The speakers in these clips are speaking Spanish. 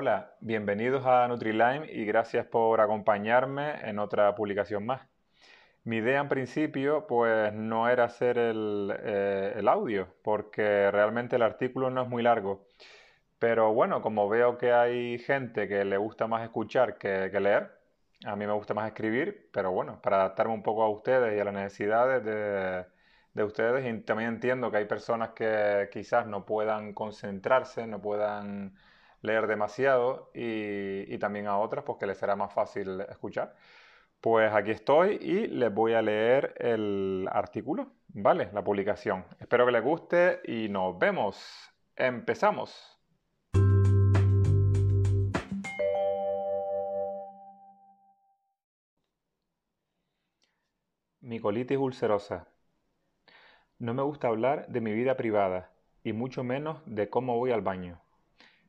Hola, bienvenidos a NutriLime y gracias por acompañarme en otra publicación más. Mi idea en principio pues no era hacer el, eh, audio porque realmente el artículo no es muy largo. Pero bueno, como veo que hay gente que le gusta más escuchar que, leer, a mí me gusta más escribir, pero bueno, para adaptarme un poco a ustedes y a las necesidades de, de ustedes y también entiendo que hay personas que quizás no puedan concentrarse, no puedan leer demasiado y, también a otras pues que les será más fácil escuchar. Pues aquí estoy y les voy a leer el artículo, ¿vale? La publicación. Espero que les guste y nos vemos. Empezamos. Mi colitis ulcerosa. No me gusta hablar de mi vida privada y mucho menos de cómo voy al baño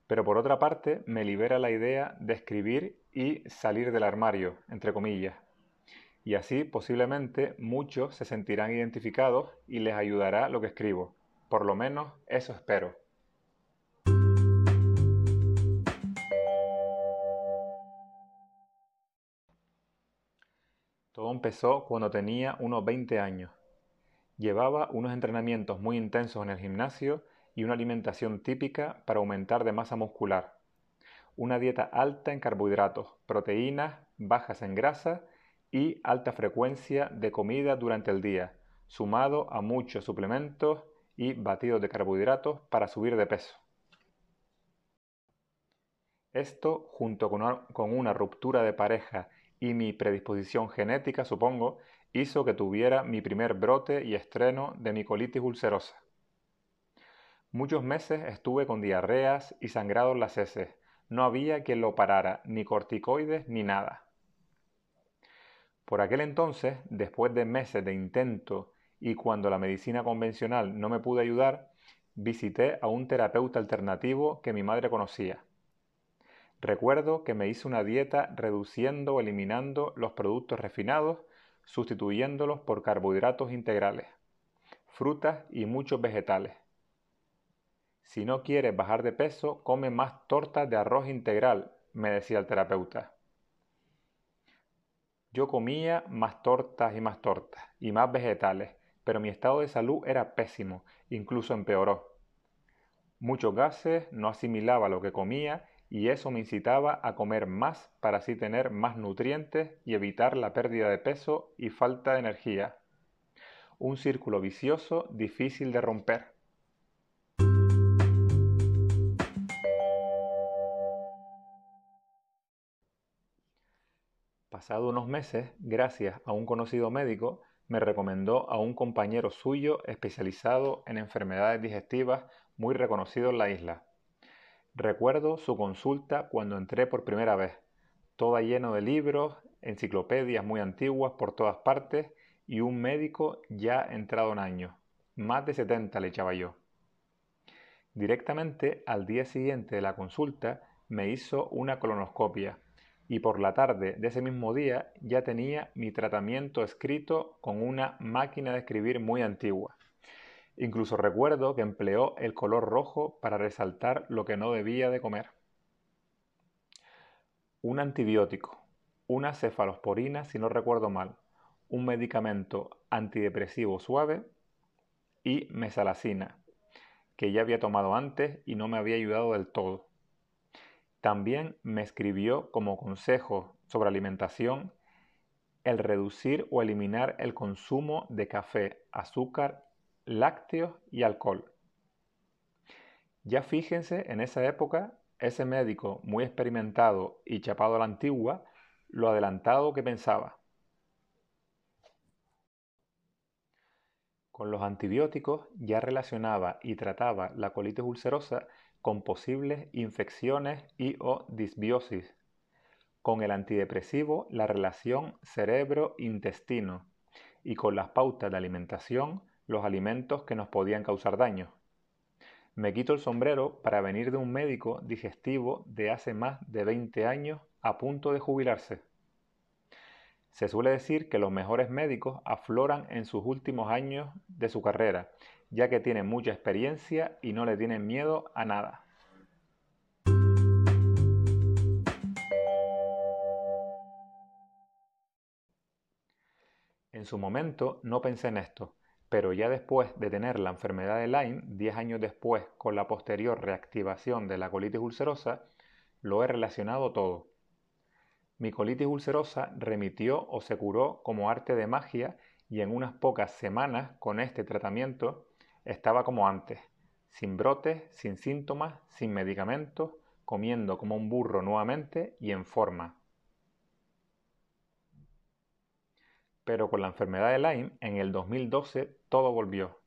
pero por otra parte me libera la idea de escribir y salir del armario, entre comillas. Y así posiblemente muchos se sentirán identificados y les ayudará lo que escribo. Por lo menos eso espero. Todo empezó cuando tenía unos 20 años. Llevaba unos entrenamientos muy intensos en el gimnasio y una alimentación típica para aumentar de masa muscular. Una dieta alta en carbohidratos, proteínas, bajas en grasa y alta frecuencia de comida durante el día, sumado a muchos suplementos y batidos de carbohidratos para subir de peso. Esto, junto con una, con una, ruptura de pareja y mi predisposición genética, supongo, hizo que tuviera mi primer brote y estreno de mi colitis ulcerosa. Muchos meses estuve con diarreas y sangrados las heces. No había quien lo parara, ni corticoides ni nada. Por aquel entonces, después de meses de intento y cuando la medicina convencional no me pudo ayudar, visité a un terapeuta alternativo que mi madre conocía. Recuerdo que me hizo una dieta reduciendo o eliminando los productos refinados, sustituyéndolos por carbohidratos integrales, frutas y muchos vegetales. Si no quieres bajar de peso, come más tortas de arroz integral, me decía el terapeuta. Yo comía más tortas y más tortas, y más vegetales, pero mi estado de salud era pésimo, incluso empeoró. Muchos gases, no asimilaba lo que comía y eso me incitaba a comer más para así tener más nutrientes y evitar la pérdida de peso y falta de energía. Un círculo vicioso difícil de romper. Pasado unos meses, gracias a un conocido médico, me recomendó a un compañero suyo especializado en enfermedades digestivas muy reconocido en la isla. Recuerdo su consulta cuando entré por primera vez, toda lleno de libros, enciclopedias muy antiguas por todas partes y un médico ya entrado en años. Más de 70 le echaba yo. Directamente al día siguiente de la consulta me hizo una colonoscopia y por la tarde de ese mismo día ya tenía mi tratamiento escrito con una máquina de escribir muy antigua. Incluso recuerdo que empleó el color rojo para resaltar lo que no debía de comer. Un antibiótico, una cefalosporina si no recuerdo mal, un medicamento antidepresivo suave y mesalacina, que ya había tomado antes y no me había ayudado del todo. También me escribió como consejo sobre alimentación el reducir o eliminar el consumo de café, azúcar, lácteos y alcohol. Ya fíjense, en esa época, ese médico muy experimentado y chapado a la antigua, lo adelantado que pensaba. Con los antibióticos ya relacionaba y trataba la colitis ulcerosa con posibles infecciones y o disbiosis. Con el antidepresivo la relación cerebro-intestino y con las pautas de alimentación los alimentos que nos podían causar daño. Me quito el sombrero para venir de un médico digestivo de hace más de 20 años a punto de jubilarse. Se suele decir que los mejores médicos afloran en sus últimos años de su carrera, ya que tienen mucha experiencia y no le tienen miedo a nada. En su momento no pensé en esto, pero ya después de tener la enfermedad de Lyme, 10 años después, con la posterior reactivación de la colitis ulcerosa, lo he relacionado todo. Mi colitis ulcerosa remitió o se curó como arte de magia y en unas pocas semanas con este tratamiento estaba como antes, sin brotes, sin síntomas, sin medicamentos, comiendo como un burro nuevamente y en forma. Pero con la enfermedad de Lyme, en el 2012 todo volvió.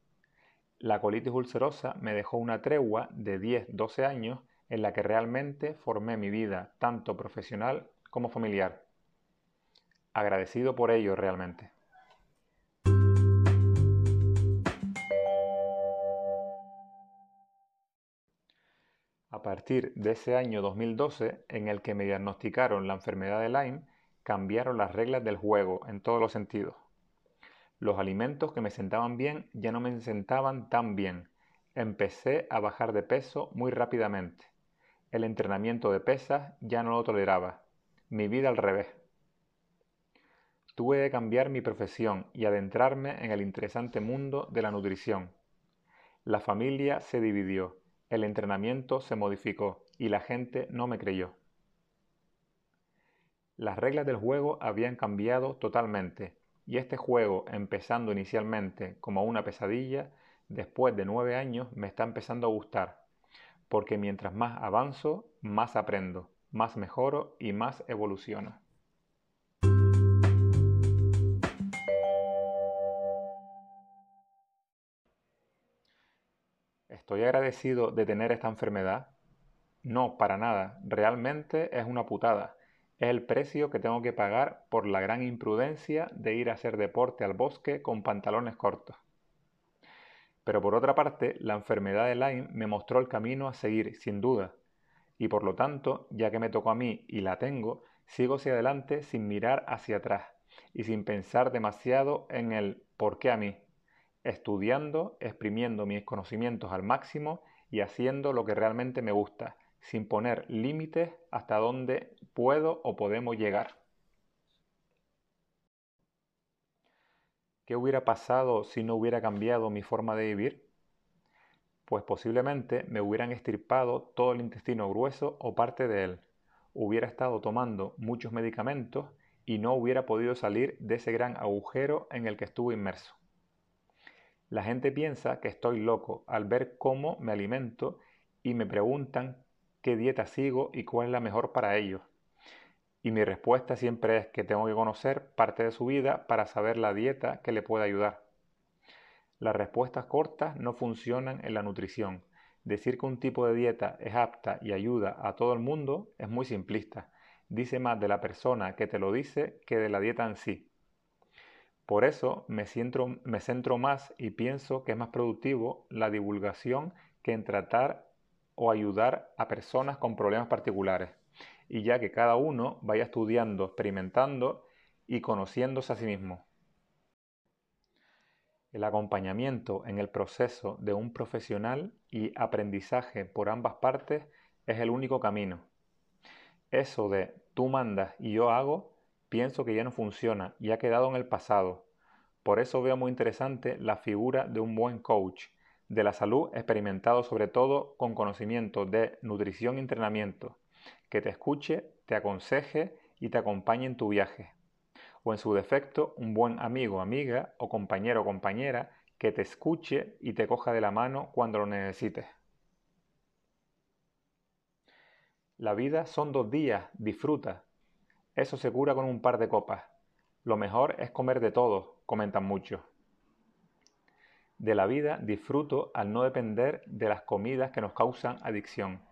La colitis ulcerosa me dejó una tregua de 10-12 años en la que realmente formé mi vida, tanto profesional como familiar. Agradecido por ello realmente. A partir de ese año 2012, en el que me diagnosticaron la enfermedad de Lyme, cambiaron las reglas del juego en todos los sentidos. Los alimentos que me sentaban bien ya no me sentaban tan bien. Empecé a bajar de peso muy rápidamente. El entrenamiento de pesas ya no lo toleraba. Mi vida al revés. Tuve que cambiar mi profesión y adentrarme en el interesante mundo de la nutrición. La familia se dividió el entrenamiento se modificó y la gente no me creyó. Las reglas del juego habían cambiado totalmente y este juego, empezando inicialmente como una pesadilla, después de nueve años me está empezando a gustar, porque mientras más avanzo, más aprendo, más mejoro y más evoluciono. ¿Estoy agradecido de tener esta enfermedad? No, para nada. Realmente es una putada. Es el precio que tengo que pagar por la gran imprudencia de ir a hacer deporte al bosque con pantalones cortos. Pero por otra parte, la enfermedad de Lyme me mostró el camino a seguir, sin duda. Y por lo tanto, ya que me tocó a mí y la tengo, sigo hacia adelante sin mirar hacia atrás y sin pensar demasiado en el ¿por qué a mí? estudiando, exprimiendo mis conocimientos al máximo y haciendo lo que realmente me gusta, sin poner límites hasta dónde puedo o podemos llegar. ¿Qué hubiera pasado si no hubiera cambiado mi forma de vivir? Pues posiblemente me hubieran estirpado todo el intestino grueso o parte de él. Hubiera estado tomando muchos medicamentos y no hubiera podido salir de ese gran agujero en el que estuve inmerso. La gente piensa que estoy loco al ver cómo me alimento y me preguntan qué dieta sigo y cuál es la mejor para ellos. Y mi respuesta siempre es que tengo que conocer parte de su vida para saber la dieta que le puede ayudar. Las respuestas cortas no funcionan en la nutrición. Decir que un tipo de dieta es apta y ayuda a todo el mundo es muy simplista. Dice más de la persona que te lo dice que de la dieta en sí. Por eso me, centro más y pienso que es más productivo la divulgación que en tratar o ayudar a personas con problemas particulares, y ya que cada uno vaya estudiando, experimentando y conociéndose a sí mismo. El acompañamiento en el proceso de un profesional y aprendizaje por ambas partes es el único camino. Eso de tú mandas y yo hago pienso que ya no funciona y ha quedado en el pasado. Por eso veo muy interesante la figura de un buen coach de la salud experimentado sobre todo con conocimiento de nutrición y entrenamiento, que te escuche, te aconseje y te acompañe en tu viaje. O en su defecto, un buen amigo, amiga o compañero o compañera que te escuche y te coja de la mano cuando lo necesites. La vida son dos días, disfruta, eso se cura con un par de copas. Lo mejor es comer de todo, comentan muchos. De la vida disfruto al no depender de las comidas que nos causan adicción.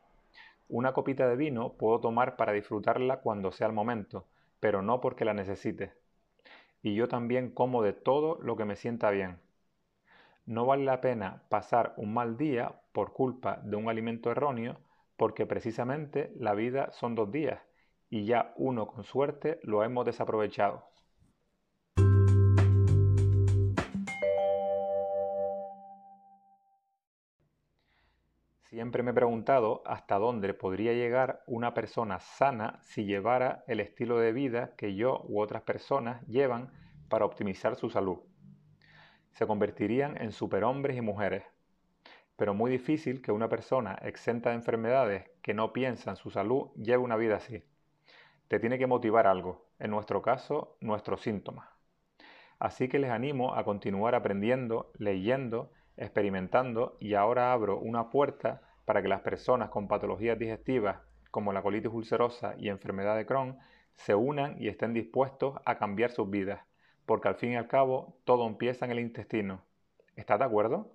Una copita de vino puedo tomar para disfrutarla cuando sea el momento, pero no porque la necesite. Y yo también como de todo lo que me sienta bien. No vale la pena pasar un mal día por culpa de un alimento erróneo, porque precisamente la vida son dos días y ya uno con suerte lo hemos desaprovechado. Siempre me he preguntado hasta dónde podría llegar una persona sana si llevara el estilo de vida que yo u otras personas llevan, para optimizar su salud. Se convertirían en superhombres y mujeres. Pero muy difícil que una persona exenta de enfermedades que no piensa en su salud lleve una vida así. Te tiene que motivar algo, en nuestro caso, nuestros síntomas. Así que les animo a continuar aprendiendo, leyendo, experimentando y ahora abro una puerta para que las personas con patologías digestivas como la colitis ulcerosa y enfermedad de Crohn se unan y estén dispuestos a cambiar sus vidas, porque al fin y al cabo todo empieza en el intestino. ¿Estás de acuerdo?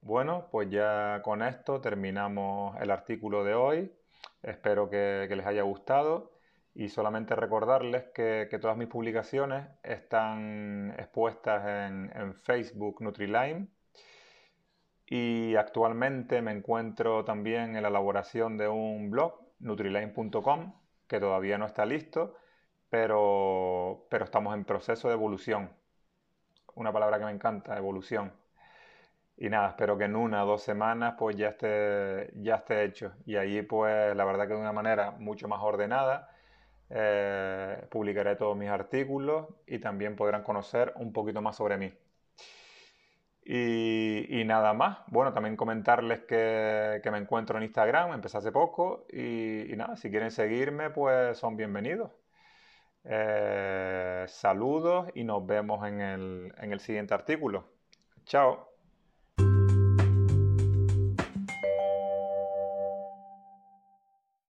Bueno, pues ya con esto terminamos el artículo de hoy. Espero que, les haya gustado y solamente recordarles que, todas mis publicaciones están expuestas en, Facebook Nutrilime y actualmente me encuentro también en la elaboración de un blog, nutrilane.com, que todavía no está listo, pero, pero estamos en proceso de evolución. Una palabra que me encanta, evolución. Y nada, espero que en una o dos semanas pues ya esté, ya esté hecho. Y allí pues la verdad que de una manera mucho más ordenada eh, publicaré todos mis artículos y también podrán conocer un poquito más sobre mí. Y, nada más. Bueno, también comentarles que, me encuentro en Instagram, empecé hace poco. Y, nada, si quieren seguirme, pues son bienvenidos. Eh, saludos y nos vemos en el, en el siguiente artículo. Chao.